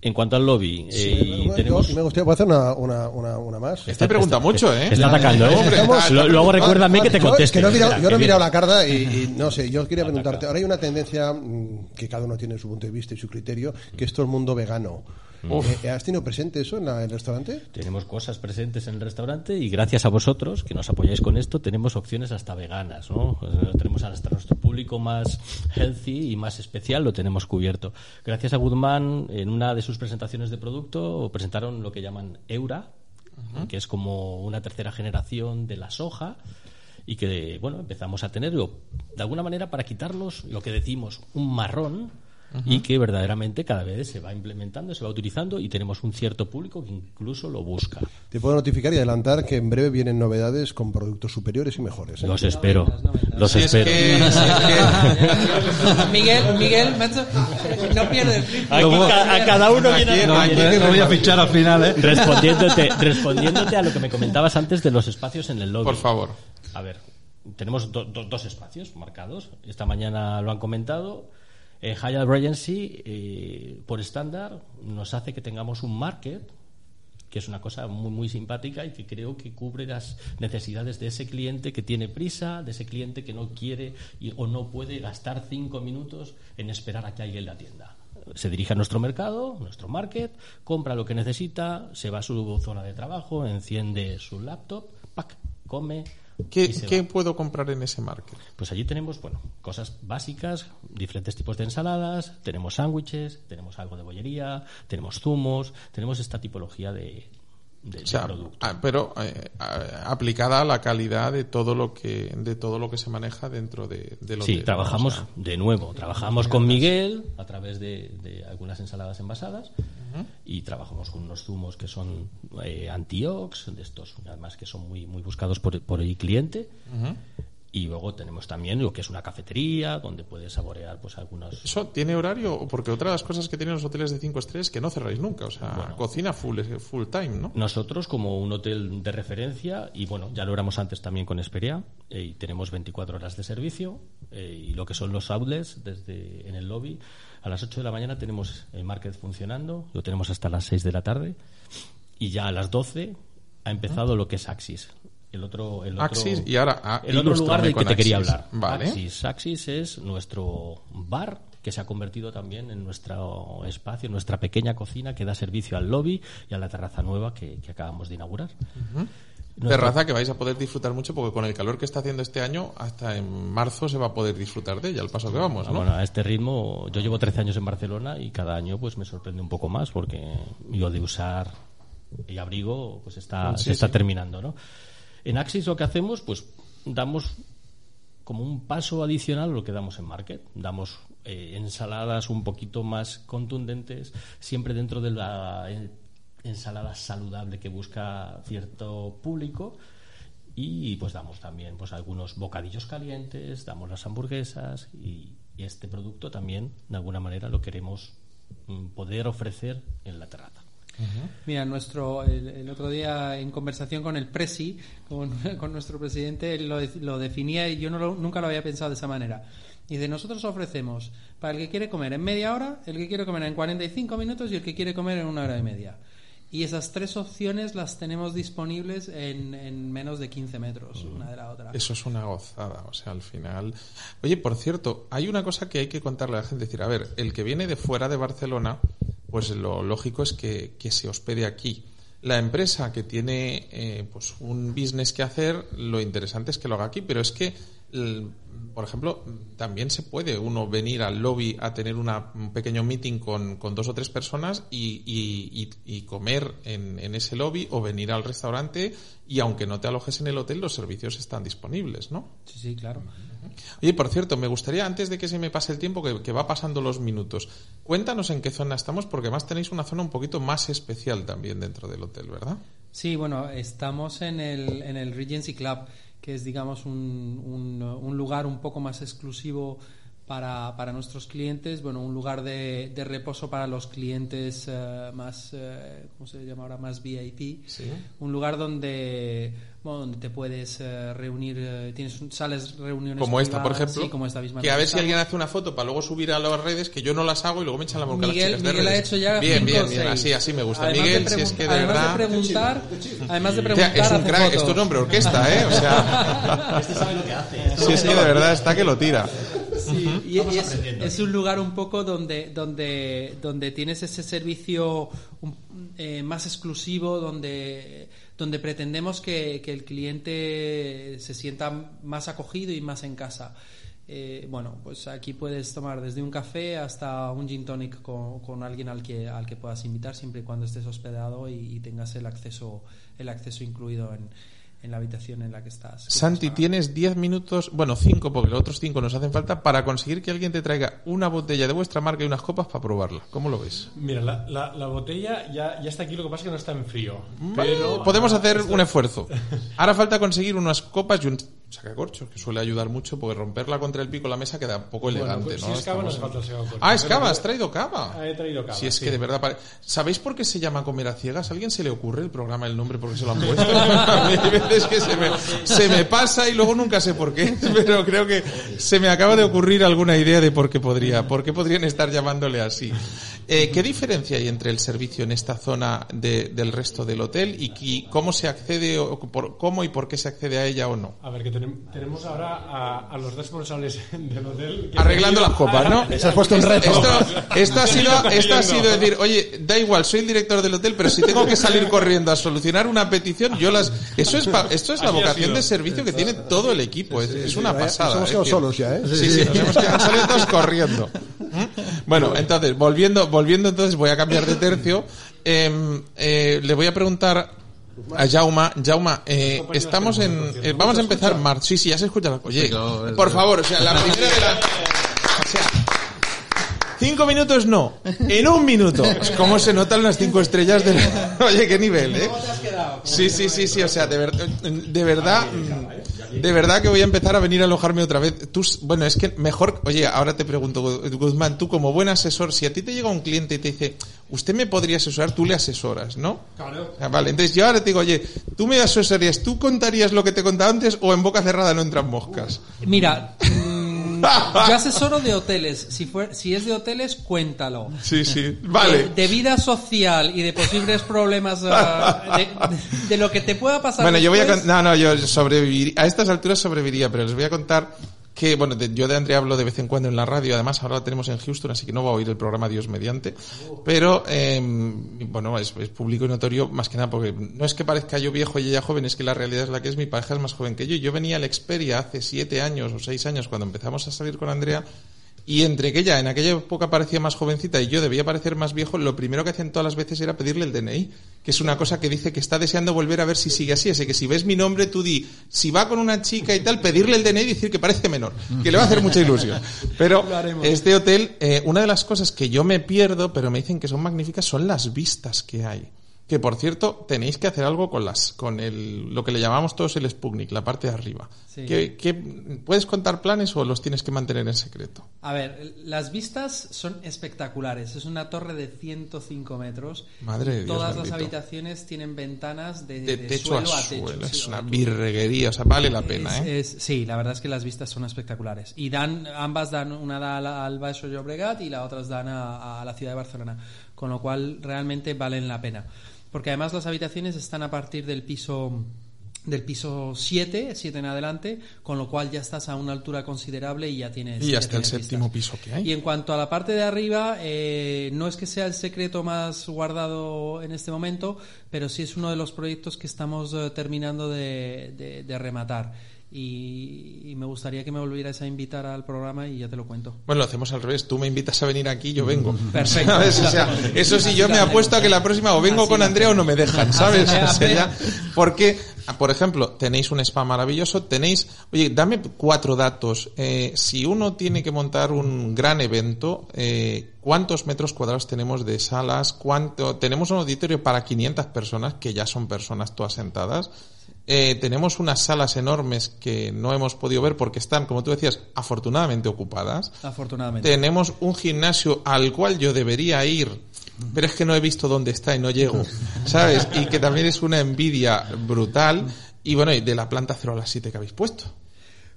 En cuanto al lobby, eh, Bueno, yo- tenemos. me gustaría ¿puedo hacer una, una, una, una más. Este pregunta mucho, ¿eh? Te está atacando, ¿eh? Estamos- luego recuérdame que te conteste. que no he mirado- yo no he mirado la carta y, y no sé, yo quería preguntarte, ahora hay una tendencia mm, que cada uno tiene su punto de vista y su criterio, que es todo el mundo vegano. Eh, ¿Has tenido presente eso en la- en el restaurante? Tenemos cosas presentes en el restaurante y gracias a vosotros que nos apoyáis con esto tenemos opciones hasta veganas, ¿no? Tenemos hasta nuestro público más healthy y más especial lo tenemos cubierto. Gracias a Goodman en una de sus presentaciones de producto presentaron lo que llaman Eura, que es como una tercera generación de la soja y que bueno empezamos a tenerlo de alguna manera para quitarnos lo que decimos un marrón y que verdaderamente cada vez se va implementando, se va utilizando y tenemos un cierto público que incluso lo busca. Te puedo notificar y adelantar que en breve vienen novedades con productos superiores y mejores. ¿eh? Los espero, los espero. que- que- Miguel, Miguel, no pierdes el. Aquí ca- a cada uno viene Aquí- aquí- voy a fichar al final, ¿eh? respondiéndote, respondiéndote a lo que me comentabas antes de los espacios en el lobby. Por favor. A ver, tenemos do- do- dos espacios marcados. Esta mañana lo han comentado. Eh, Hyatt Regency, eh, por estándar, nos hace que tengamos un market, que es una cosa muy, muy simpática y que creo que cubre las necesidades de ese cliente que tiene prisa, de ese cliente que no quiere y- o no puede gastar cinco minutos en esperar a que alguien la atienda. Se dirige a nuestro mercado, nuestro market, compra lo que necesita, se va a su zona de trabajo, enciende su laptop, pack, come. ¿Qué, puedo comprar en ese market? Pues allí tenemos, bueno, cosas básicas, diferentes tipos de ensaladas, tenemos sándwiches, tenemos algo de bollería, tenemos zumos, tenemos esta tipología de, de- O de sea, producto. ah, pero eh, aplicada a la calidad de todo lo que de todo lo que se maneja dentro de, del Sí, hotel, ¿no? trabajamos O sea, de nuevo, trabajamos con Miguel a través de, de algunas ensaladas envasadas y trabajamos con unos zumos que son eh, antiox, de estos además que son muy muy buscados por, por el cliente. Y luego tenemos también lo que es una cafetería donde puedes saborear pues algunos ¿Eso tiene horario? Porque otra de las cosas que tienen los hoteles de 5 estrellas es que no cerráis nunca. O sea, cocina full, full time, ¿no? Nosotros, como un hotel de referencia, y bueno, ya lo éramos antes también con Esperia, eh, y tenemos 24 horas de servicio, eh, y lo que son los outlets desde en el lobby, a las 8 de la mañana tenemos el market funcionando, lo tenemos hasta las 6 de la tarde, y ya a las 12 ha empezado lo que es Axis. El otro, el otro, Axis, y ahora, ah, el otro lugar del que te quería hablar. Vale. Axis, Axis es nuestro bar que se ha convertido también en nuestro espacio, en nuestra pequeña cocina que da servicio al lobby y a la terraza nueva que, que acabamos de inaugurar. Nuestra- Terraza que vais a poder disfrutar mucho porque con el calor que está haciendo este año, hasta en marzo se va a poder disfrutar de ella, al paso que vamos, ¿no? Bueno, a este ritmo, yo llevo 13 años en Barcelona y cada año pues me sorprende un poco más porque yo de usar el abrigo pues está, se está terminando, ¿no? En Axis lo que hacemos pues damos como un paso adicional a lo que damos en Market. Damos eh, ensaladas un poquito más contundentes, siempre dentro de la eh, ensalada saludable que busca cierto público. Y pues damos también pues algunos bocadillos calientes, damos las hamburguesas y, y este producto también de alguna manera lo queremos mm, poder ofrecer en la terraza. Mira, nuestro, el, el otro día en conversación con el Presi, con, con nuestro presidente, él lo, de- lo definía y yo no lo- nunca lo había pensado de esa manera. Dice, nosotros ofrecemos para el que quiere comer en media hora, el que quiere comer en 45 minutos y el que quiere comer en una hora y media. Y esas tres opciones las tenemos disponibles en, en menos de 15 metros, una de la otra. Eso es una gozada, o sea, al final. Oye, por cierto, hay una cosa que hay que contarle a la gente, decir, a ver, el que viene de fuera de Barcelona, pues lo lógico es que, que se hospede aquí. La empresa que tiene eh, pues un business que hacer, lo interesante es que lo haga aquí, pero es que, por ejemplo, también se puede uno venir al lobby a tener un pequeño meeting con, con dos o tres personas y, y- y- y comer en, en ese lobby o venir al restaurante y aunque no te alojes en el hotel, los servicios están disponibles, ¿no? Sí, sí, claro. Oye, por cierto, me gustaría, antes de que se me pase el tiempo, que, va pasando los minutos, cuéntanos en qué zona estamos, porque además tenéis una zona un poquito más especial también dentro del hotel, ¿verdad? Sí, bueno, estamos en el, en el Regency Club, que es, digamos, un, un, un lugar un poco más exclusivo para, para nuestros clientes, bueno, un lugar de, de reposo para los clientes eh, más, eh, ¿cómo se llama ahora? Más VIP. Un lugar donde, bueno, donde te puedes eh, reunir, eh, tienes un- sales reuniones Como esta, por ejemplo. sí, como esta misma que a ver si alguien hace una foto para luego subir a las redes, que yo no las hago y luego me echan la bronca Miguel, las chicas de Miguel ha hecho ya Bien, cinco bien, bien, así, así me gusta. Además Miguel, de si es que de además verdad... de preguntar, además de O sea, preguntar, es un crack, es fotos. nombre orquesta, ¿eh? O sea... Este sabe lo que hace. si es que de verdad está que lo tira. Sí, y, y es, un lugar un poco donde, donde, donde tienes ese servicio eh, más exclusivo, donde, donde pretendemos que, que el cliente se sienta más acogido y más en casa. Eh, bueno, pues aquí puedes tomar desde un café hasta un gin tonic con, con alguien al que, al que puedas invitar siempre y cuando estés hospedado y, y tengas el acceso, el acceso incluido en, en la habitación en la que estás. Santi, tienes 10 minutos, bueno, 5, porque los otros 5 nos hacen falta, para conseguir que alguien te traiga una botella de vuestra marca y unas copas para probarla. ¿Cómo lo ves? Mira, la, la, la botella ya, ya está aquí, lo que pasa es que no está en frío. Vale, Pero podemos hacer un esfuerzo. Ahora falta conseguir unas copas y un sacacorchos, que suele ayudar mucho, porque romperla contra el pico de la mesa queda un poco Bueno, elegante, pues ¿no? si es cava, no hace falta el sacacorchos. Ah, es cava, has traído cava. Ah, he traído cava, Si es sí. que de verdad... pare- ¿Sabéis por qué se llama Comer a Ciegas? ¿A alguien se le ocurre el programa, el nombre, porque se lo han puesto? veces que se me, se me pasa y luego nunca sé por qué, pero creo que se me acaba de ocurrir alguna idea de por qué podría, por qué podrían estar llamándole así. Eh, ¿Qué diferencia hay entre el servicio en esta zona de- del resto del hotel y cómo se accede, o por, cómo y por qué se accede a ella o no? A ver, que tenem- tenemos ahora a, a los responsables del hotel. que Arreglando las copas, ¿no? Les has puesto un reto. Esto, esto ha sido, esto ha sido decir, oye, da igual, soy el director del hotel, pero si tengo que salir corriendo a solucionar una petición, yo las, eso es, pa- esto es la vocación de servicio que tiene todo el equipo, es, es una Vaya, pasada. Nos hemos quedado decir, solos ya, ¿eh? Sí, sí, nos hemos quedado saliendo todos corriendo. ¿Mm? Bueno, entonces, volviendo, volviendo entonces, voy a cambiar de tercio. Em, eh, le voy a preguntar a Jauma. Jauma, eh, estamos en, eh, vamos a empezar marzo. Sí, sí, ya se escucha la Oye, por favor, o sea, la primera de la, o sea, Cinco minutos no, en un minuto. ¿Cómo se notan las cinco estrellas del... Oye, qué nivel, ¿eh? Sí, sí, sí, sí, o sea, de, ver- de verdad, de verdad que voy a empezar a venir a alojarme otra vez. Tú, bueno, es que mejor, oye, ahora te pregunto, Gu- Guzmán, tú como buen asesor, si a ti te llega un cliente y te dice, usted me podría asesorar, tú le asesoras, ¿no? Claro. Vale, entonces yo ahora te digo, oye, tú me asesorarías, tú contarías lo que te contaba antes o en boca cerrada no entran moscas. Mira, yo asesoro de hoteles. Si, fue, si es de hoteles, cuéntalo. Sí, sí, vale. De, de vida social y de posibles problemas ah, de, de- de lo que te pueda pasar. Bueno, yo voy a no, no, yo sobreviviría, a estas alturas sobreviviría, pero les voy a contar que bueno, de- yo de Andrea hablo de vez en cuando en la radio, además ahora la tenemos en Houston, así que no va a oír el programa Dios mediante, pero eh, bueno, es, público y notorio más que nada porque no es que parezca yo viejo y ella joven, es que la realidad es la que es, mi pareja es más joven que yo, yo venía al Xperia hace siete años o seis años cuando empezamos a salir con Andrea y entre que ella en aquella época parecía más jovencita y yo debía parecer más viejo, lo primero que hacían todas las veces era pedirle el DNI, que es una cosa que dice que está deseando volver a ver si sigue así. Así que si ves mi nombre, tú di, si va con una chica y tal, pedirle el DNI y decir que parece menor, que le va a hacer mucha ilusión. Pero este hotel, eh, una de las cosas que yo me pierdo, pero me dicen que son magníficas, son las vistas que hay. Que por cierto, tenéis que hacer algo con las, con el, lo que le llamamos todos el Sputnik, la parte de arriba. Sí. ¿Qué- qué- puedes contar planes o los tienes que mantener en secreto? A ver, las vistas son espectaculares. Es una torre de 105 metros. Madre de Dios Todas las bendito. habitaciones tienen ventanas de, de de techo suelo a a techo. suelo. es una aquí. virreguería, o sea, vale la pena, Es- ¿eh? es- sí, la verdad es que las vistas son espectaculares. Y dan, ambas dan, una da al, al Baixo Llobregat y la otra dan a, a la ciudad de Barcelona. Con lo cual realmente valen la pena. Porque además las habitaciones están a partir del piso del piso 7, 7 en adelante, con lo cual ya estás a una altura considerable y ya tienes... Y hasta el séptimo piso que hay. Y en cuanto a la parte de arriba, eh, no es que sea el secreto más guardado en este momento, pero sí es uno de los proyectos que estamos eh, terminando de, de- de rematar. Y, y me gustaría que me volvieras a invitar al programa y ya te lo cuento. Bueno, lo hacemos al revés. Tú me invitas a venir aquí, yo vengo. Perfecto. ¿Sabes? O sea, eso sí, yo me apuesto a que la próxima o vengo Así con Andrea o no me dejan, ¿sabes? O sea, ya- porque, por ejemplo, tenéis un spa maravilloso, tenéis, oye, dame cuatro datos. Eh, si uno tiene que montar un gran evento, eh, ¿cuántos metros cuadrados tenemos de salas? ¿Cuánto? Tenemos un auditorio para 500 personas, que ya son personas todas sentadas. Eh, tenemos unas salas enormes que no hemos podido ver porque están, como tú decías, afortunadamente ocupadas. Afortunadamente. Tenemos un gimnasio al cual yo debería ir, pero es que no he visto dónde está y no llego, ¿sabes? Y que también es una envidia brutal. Y bueno, y de la planta 0 a las 7 que habéis puesto.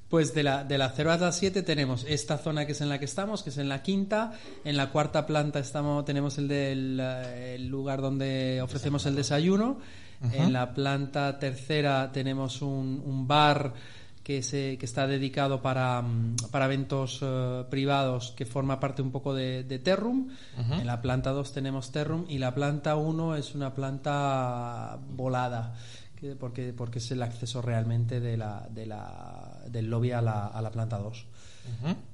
Pues de la, de la 0 a la 7 tenemos esta zona que es en la que estamos, que es en la quinta. En la cuarta planta estamos, tenemos el del eh, el lugar donde ofrecemos el desayuno. En la planta tercera tenemos un, un bar que, se, que está dedicado para, mm, para eventos eh, privados que forma parte un poco de, de Terrum. En la planta 2 tenemos Terrum y la planta 1 es una planta volada que- porque, porque es el acceso realmente de la, de la, del lobby a la, a la planta 2.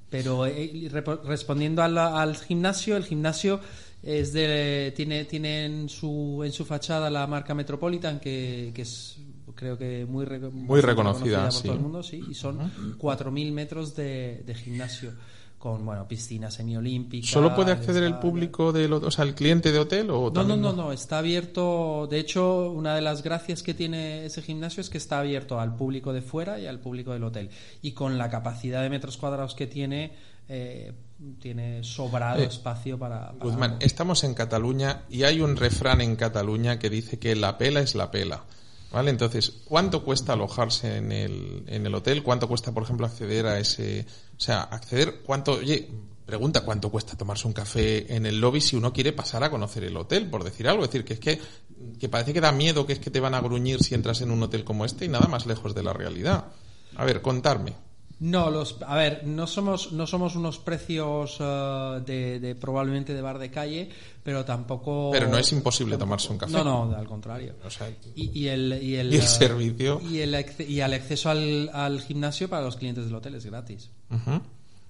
Pero eh, y repo- respondiendo al, al gimnasio, el gimnasio es de, tiene, tiene en, su, en su fachada la marca Metropolitan, que, que es creo que muy, re- bastante reconocida, por sí. todo el mundo, sí, y son 4.000 metros de, de gimnasio con bueno piscina semiolímpica. ¿Solo puede acceder el público del o sea, el cliente de hotel o no, no, no, no, está abierto. De hecho, una de las gracias que tiene ese gimnasio es que está abierto al público de fuera y al público del hotel. Y con la capacidad de metros cuadrados que tiene, eh, tiene sobrado Eh, espacio para. para- Guzmán, estamos en Cataluña y hay un refrán en Cataluña que dice que la pela es la pela. ¿Vale? Entonces, ¿cuánto cuesta alojarse en el, en el hotel? ¿Cuánto cuesta, por ejemplo, acceder a ese... O sea, acceder... ¿Cuánto... Oye, pregunta cuánto cuesta tomarse un café en el lobby si uno quiere pasar a conocer el hotel, por decir algo. Es decir, que es que, que parece que da miedo, que es que te van a gruñir si entras en un hotel como este y nada más lejos de la realidad. A ver, contarme. No, los, a ver, no somos, no somos unos precios eh, de, de probablemente de bar de calle, pero tampoco. Pero no es imposible tomarse un café. No, no, al contrario. O sea, Y, y el, y el, Y el servicio. Y el, y el acceso al, al gimnasio para los clientes del hotel es gratis.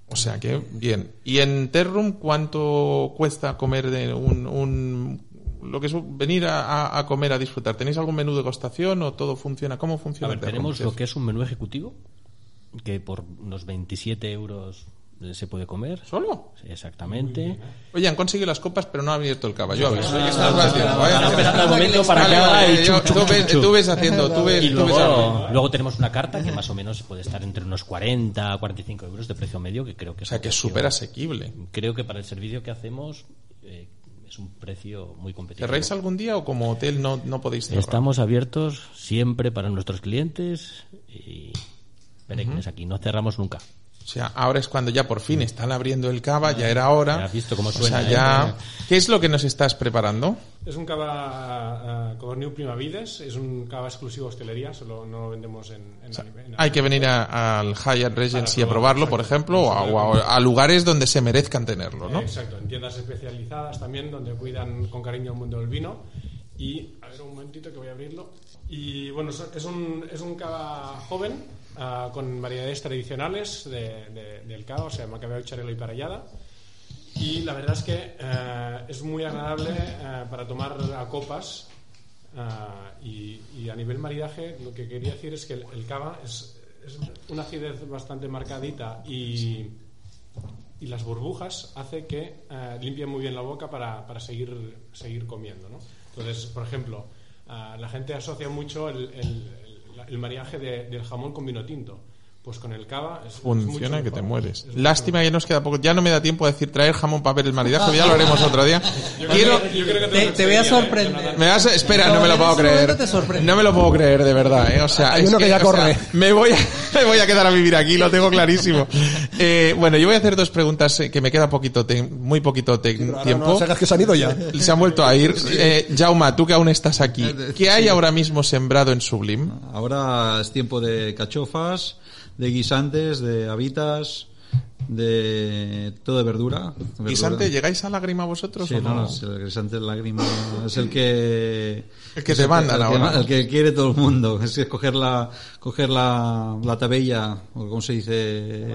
O sea que, bien. ¿Y en Terrum cuánto cuesta comer de un, un- lo que es un- venir a, a- a comer a disfrutar? ¿Tenéis algún menú de degustación o todo funciona? ¿Cómo A funciona ver, Terrum, tenemos chef? lo que es un menú ejecutivo, que por unos 27 euros eh, se puede comer. ¿Solo? Sí, Exactamente. Oye, han conseguido las copas, pero no ha abierto el caballo. A ver, oye, estás haciendo, vaya. Están esperando el momento para que haga chup, chup, tú, chup, ves, chup. tú ves haciendo, tú ves, Y tú ves luego, luego tenemos una carta que más o menos puede estar entre unos 40 a 45 euros de precio medio, que creo que O sea, que es súper asequible. Creo que para el servicio que hacemos eh, es un precio muy competitivo. ¿Cerráis algún día o como hotel no, no podéis cerrar? Estamos abiertos siempre para nuestros clientes y perennes aquí, no cerramos nunca. O sea, ahora es cuando ya por fin están abriendo el cava, ya era hora. Ya has visto cómo O suena, sea, ¿eh? ya... ¿Qué es lo que nos estás preparando? Es un cava uh, Codorniu Primavides, es un cava exclusivo hostelería, solo no lo vendemos en, en, la- en la- Hay que venir a- al Hyatt Regency a probarlo, por ejemplo, o a, o a- a lugares donde se merezcan tenerlo, ¿no? Exacto, en tiendas especializadas también, donde cuidan con cariño el mundo del vino. Y, a ver, un momentito que voy a abrirlo. Y bueno, es un, es un cava joven, ah, con variedades tradicionales de- de- del cava, o sea, macabeo, charelo y parellada. Y la verdad es que eh, es muy agradable eh, para tomar a copas. ah, y, y a nivel maridaje, lo que quería decir es que el, el cava es, es una acidez bastante marcadita y, y las burbujas hace que eh, limpie muy bien la boca para, para seguir, seguir comiendo. ¿no? Entonces, por ejemplo, la gente asocia mucho el, el- el- maridaje de- del jamón con vino tinto. Pues con el cava es, es Funciona mucho que te mueres. Es Lástima que nos queda poco. Ya no me da tiempo a decir traer jamón para ver el maridaje, ya lo haremos otro día. Quiero... Yo creo que Te, te voy a sorprender. Me vas a- Espera, no me lo puedo creer. No me lo puedo creer, de verdad, ¿eh? O sea, Hay es uno que ya o sea, corre. me, voy a, me voy a quedar a vivir aquí, lo tengo clarísimo. Eh, bueno, yo voy a hacer dos preguntas eh, que me queda poquito te- muy poquito tiempo. No que se han ido ya. Se han vuelto a ir. Eh, Jauma, tú que aún estás aquí, ¿qué hay ahora mismo sembrado en Sublim? Ahora es tiempo de cachofas, de guisantes, de habitas, de todo de verdura. verdura. Guisante, ¿llegáis a lágrima vosotros Sí, o no, no? el guisante de lágrima es el que El que te mandan ahora. el que quiere todo el mundo es que coger la coger la, la tabella o cómo se dice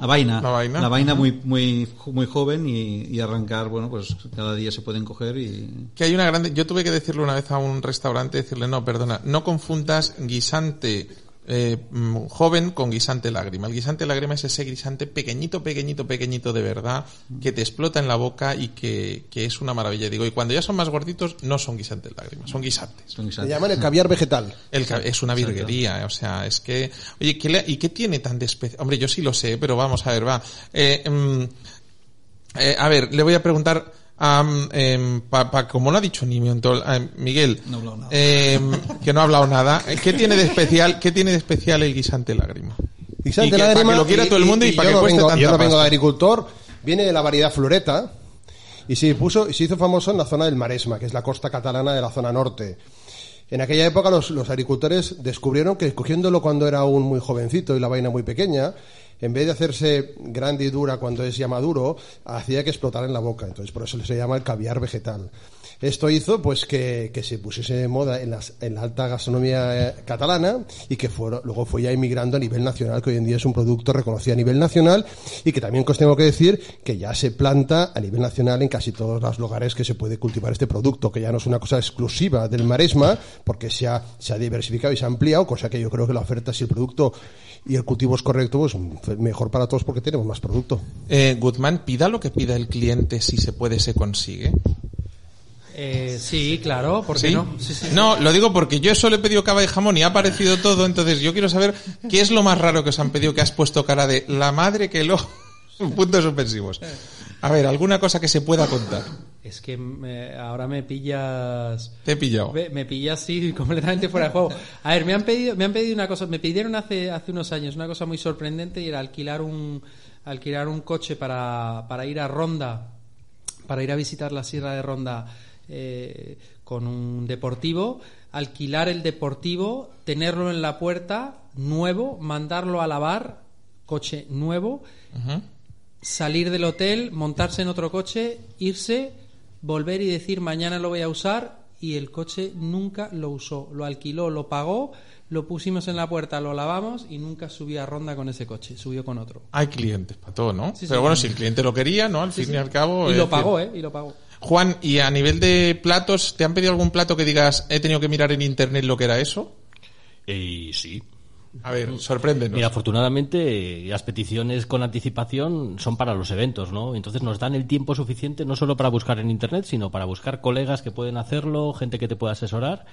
la vaina La vaina. muy muy muy joven y, y arrancar bueno pues cada día se pueden coger y Que hay una grande. Yo tuve que decirle una vez a un restaurante, decirle, no, perdona, no confundas guisante eh, mm, joven con guisante lágrima. El guisante lágrima es ese guisante pequeñito, pequeñito, pequeñito de verdad, que te explota en la boca y que, que es una maravilla. Digo, y cuando ya son más gorditos, no son guisantes lágrimas, son guisantes. son Se guisantes. llaman el caviar vegetal. El es una virguería, o sea, es que... Oye, ¿qué le- ¿y qué tiene tan de especial? Hombre, yo sí lo sé, pero vamos a ver, va. Eh, mm, eh, a ver, le voy a preguntar em, pa- pa- como no ha dicho ni Mientol- a Miguel, No ha hablado nada. em, que no ha hablado nada, ¿qué tiene de especial, qué tiene de especial el guisante lágrima? Guisante Y que- lágrima, para que lo quiera todo el mundo y para yo que no cueste vengo, tanta Yo no vengo de agricultor, viene de la variedad floreta y se, puso, y se hizo famoso en la zona del Maresma, que es la costa catalana de la zona norte. En aquella época los, los agricultores descubrieron que cogiéndolo cuando era aún muy jovencito y la vaina muy pequeña, en vez de hacerse grande y dura cuando es ya maduro, hacía que explotara en la boca. Entonces por eso se llama el caviar vegetal. Esto hizo pues que, que se pusiese de moda en, las- en la alta gastronomía eh, catalana y que fueron- luego fue ya emigrando a nivel nacional, que hoy en día es un producto reconocido a nivel nacional y que también os tengo que decir que ya se planta a nivel nacional en casi todos los lugares que se puede cultivar este producto, que ya no es una cosa exclusiva del maresma, porque se ha, se ha diversificado y se ha ampliado, cosa que yo creo que la oferta, si el producto y el cultivo es correcto, pues mejor para todos porque tenemos más producto. Eh, Guzmán, pida lo que pida el cliente, si se puede, se consigue. Eh, sí, claro, ¿por qué ¿Sí? no? Sí, sí. No, lo digo porque yo solo he pedido cava de jamón y ha aparecido todo, entonces yo quiero saber qué es lo más raro que os han pedido que has puesto cara de la madre que lo... Puntos suspensivos. A ver, alguna cosa que se pueda contar. Es que me- ahora me pillas... Te he pillado. Me, me pillas sí completamente fuera de juego. A ver, me han pedido, me han pedido una cosa, me pidieron hace, hace unos años una cosa muy sorprendente y era alquilar un, alquilar un coche para, para ir a Ronda, para ir a visitar la Sierra de Ronda eh, con un deportivo, alquilar el deportivo, tenerlo en la puerta, nuevo, mandarlo a lavar, coche nuevo, salir del hotel, montarse en otro coche, irse, volver y decir mañana lo voy a usar y el coche nunca lo usó, lo alquiló, lo pagó, lo pusimos en la puerta, lo lavamos y nunca subió a ronda con ese coche, subió con otro. Hay clientes para todo, ¿no? Sí, sí. Pero bueno, si el cliente lo quería, ¿no? Al fin y al cabo... Y lo decir- pagó, ¿eh? Y lo pagó. Juan, y a nivel de platos, ¿te han pedido algún plato que digas, he tenido que mirar en internet lo que era eso? Y sí. A ver, sorpréndenos. Mira, afortunadamente las peticiones con anticipación son para los eventos, ¿no? Entonces nos dan el tiempo suficiente no solo para buscar en Internet, sino para buscar colegas que pueden hacerlo, gente que te pueda asesorar.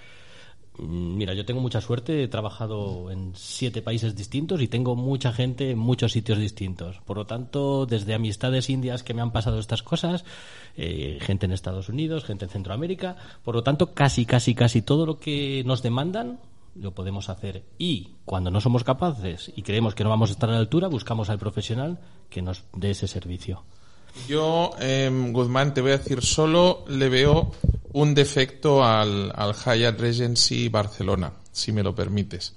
Mm, Mira, yo tengo mucha suerte, he trabajado en siete países distintos y tengo mucha gente en muchos sitios distintos. Por lo tanto, desde amistades indias que me han pasado estas cosas, eh, gente en Estados Unidos, gente en Centroamérica, por lo tanto, casi, casi, casi todo lo que nos demandan lo podemos hacer. Y cuando no somos capaces y creemos que no vamos a estar a la altura, buscamos al profesional que nos dé ese servicio. Yo, eh, Guzmán, te voy a decir, solo le veo un defecto al, al Hyatt Regency Barcelona, si me lo permites.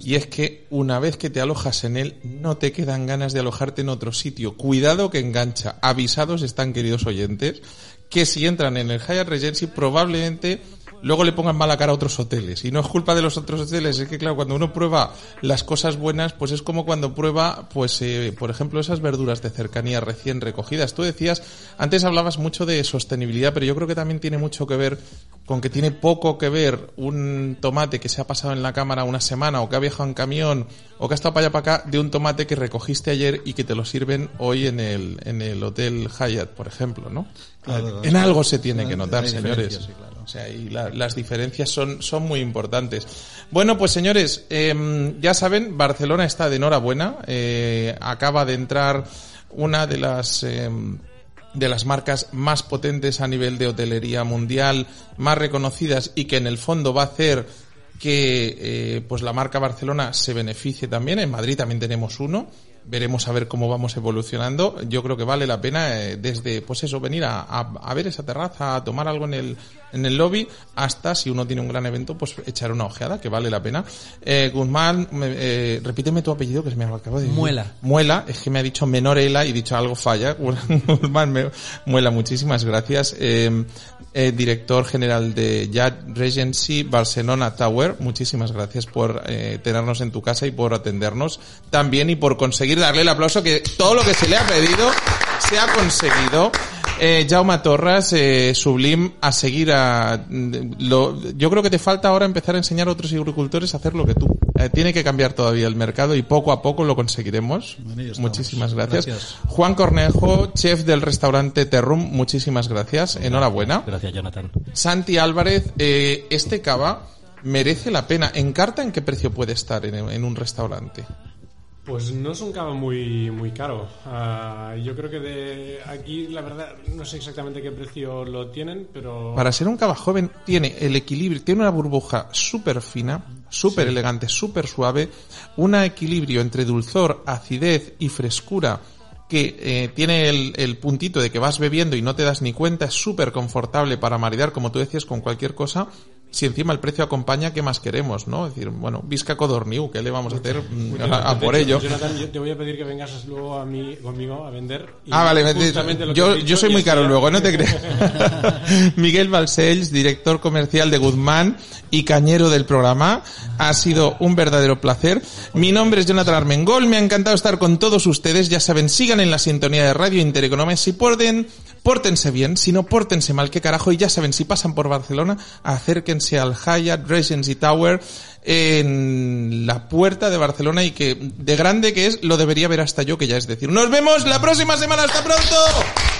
Y es que una vez que te alojas en él, no te quedan ganas de alojarte en otro sitio. Cuidado que engancha. Avisados están, queridos oyentes, que si entran en el Hyatt Regency, probablemente luego le pongan mala cara a otros hoteles. Y no es culpa de los otros hoteles, es que claro, cuando uno prueba las cosas buenas, pues es como cuando prueba, pues, eh, por ejemplo, esas verduras de cercanía recién recogidas. Tú decías, antes hablabas mucho de sostenibilidad, pero yo creo que también tiene mucho que ver con que tiene poco que ver un tomate que se ha pasado en la cámara una semana o que ha viajado en camión o que ha estado para allá para acá de un tomate que recogiste ayer y que te lo sirven hoy en el, en el Hotel Hyatt, por ejemplo, ¿no? Claro, en algo se tiene que notar, señores. diferencias, sí, claro. O sea, y la- las diferencias son, son muy importantes. Bueno, pues señores, em, ya saben, Barcelona está de enhorabuena. Eh, acaba de entrar una de las em, de las marcas más potentes a nivel de hotelería mundial, más reconocidas y que en el fondo va a hacer que eh, pues la marca Barcelona se beneficie también. En Madrid también tenemos uno. Veremos a ver cómo vamos evolucionando. Yo creo que vale la pena eh, desde, pues eso, venir a, a- a ver esa terraza, a tomar algo en el, en el lobby, hasta si uno tiene un gran evento, pues echar una ojeada, que vale la pena. Eh, Guzmán, me- eh, repíteme tu apellido que se me acaba de decir. Muela. Muela, es que me ha dicho Menorela y dicho algo falla. Guzmán me- Muela, muchísimas gracias. Eh, eh, director general de Yacht Regency Barcelona Tower, muchísimas gracias por eh, tenernos en tu casa y por atendernos también y por conseguir darle el aplauso que todo lo que se le ha pedido se ha conseguido. Eh, Jaume Torras, eh, Sublim, a seguir a... Lo, yo creo que te falta ahora empezar a enseñar a otros agricultores a hacer lo que tú. Eh, tiene que cambiar todavía el mercado y poco a poco lo conseguiremos. Muchísimas gracias. Gracias. Juan Cornejo, chef del restaurante Terrum, muchísimas gracias. Enhorabuena. Gracias, Jonathan. Santi Álvarez, eh, este cava merece la pena. ¿En carta en qué precio puede estar en, en un restaurante? Pues no es un cava muy, muy caro. Ah, yo creo que de aquí, la verdad, no sé exactamente qué precio lo tienen, pero... Para ser un cava joven tiene el equilibrio, tiene una burbuja súper fina, súper elegante, súper suave, un equilibrio entre dulzor, acidez y frescura que eh, tiene el, el puntito de que vas bebiendo y no te das ni cuenta, es súper confortable para maridar, como tú decías, con cualquier cosa. Si encima el precio acompaña, ¿qué más queremos? ¿no? Es decir, bueno, Visca Codorniu, ¿qué le vamos a hacer mm, a, por hecho, ello? Jonathan, yo te voy a pedir que vengas luego a mí, conmigo a vender. y Ah, vale, lo yo, dicho, yo soy muy caro luego, no te creas. Miguel Balcells, director comercial de Guzmán y cañero del programa. Ha sido un verdadero placer. Mi nombre es Jonathan Armengol, me ha encantado estar con todos ustedes. Ya saben, sigan en la sintonía de Radio Intereconomía. Si pueden, pórtense bien, si no, pórtense mal, qué carajo. Y ya saben, si pasan por Barcelona, acérquense al Hyatt Regency Tower en la puerta de Barcelona y que de grande que es, lo debería ver hasta yo, que ya es decir. Nos vemos la próxima semana. ¡Hasta pronto!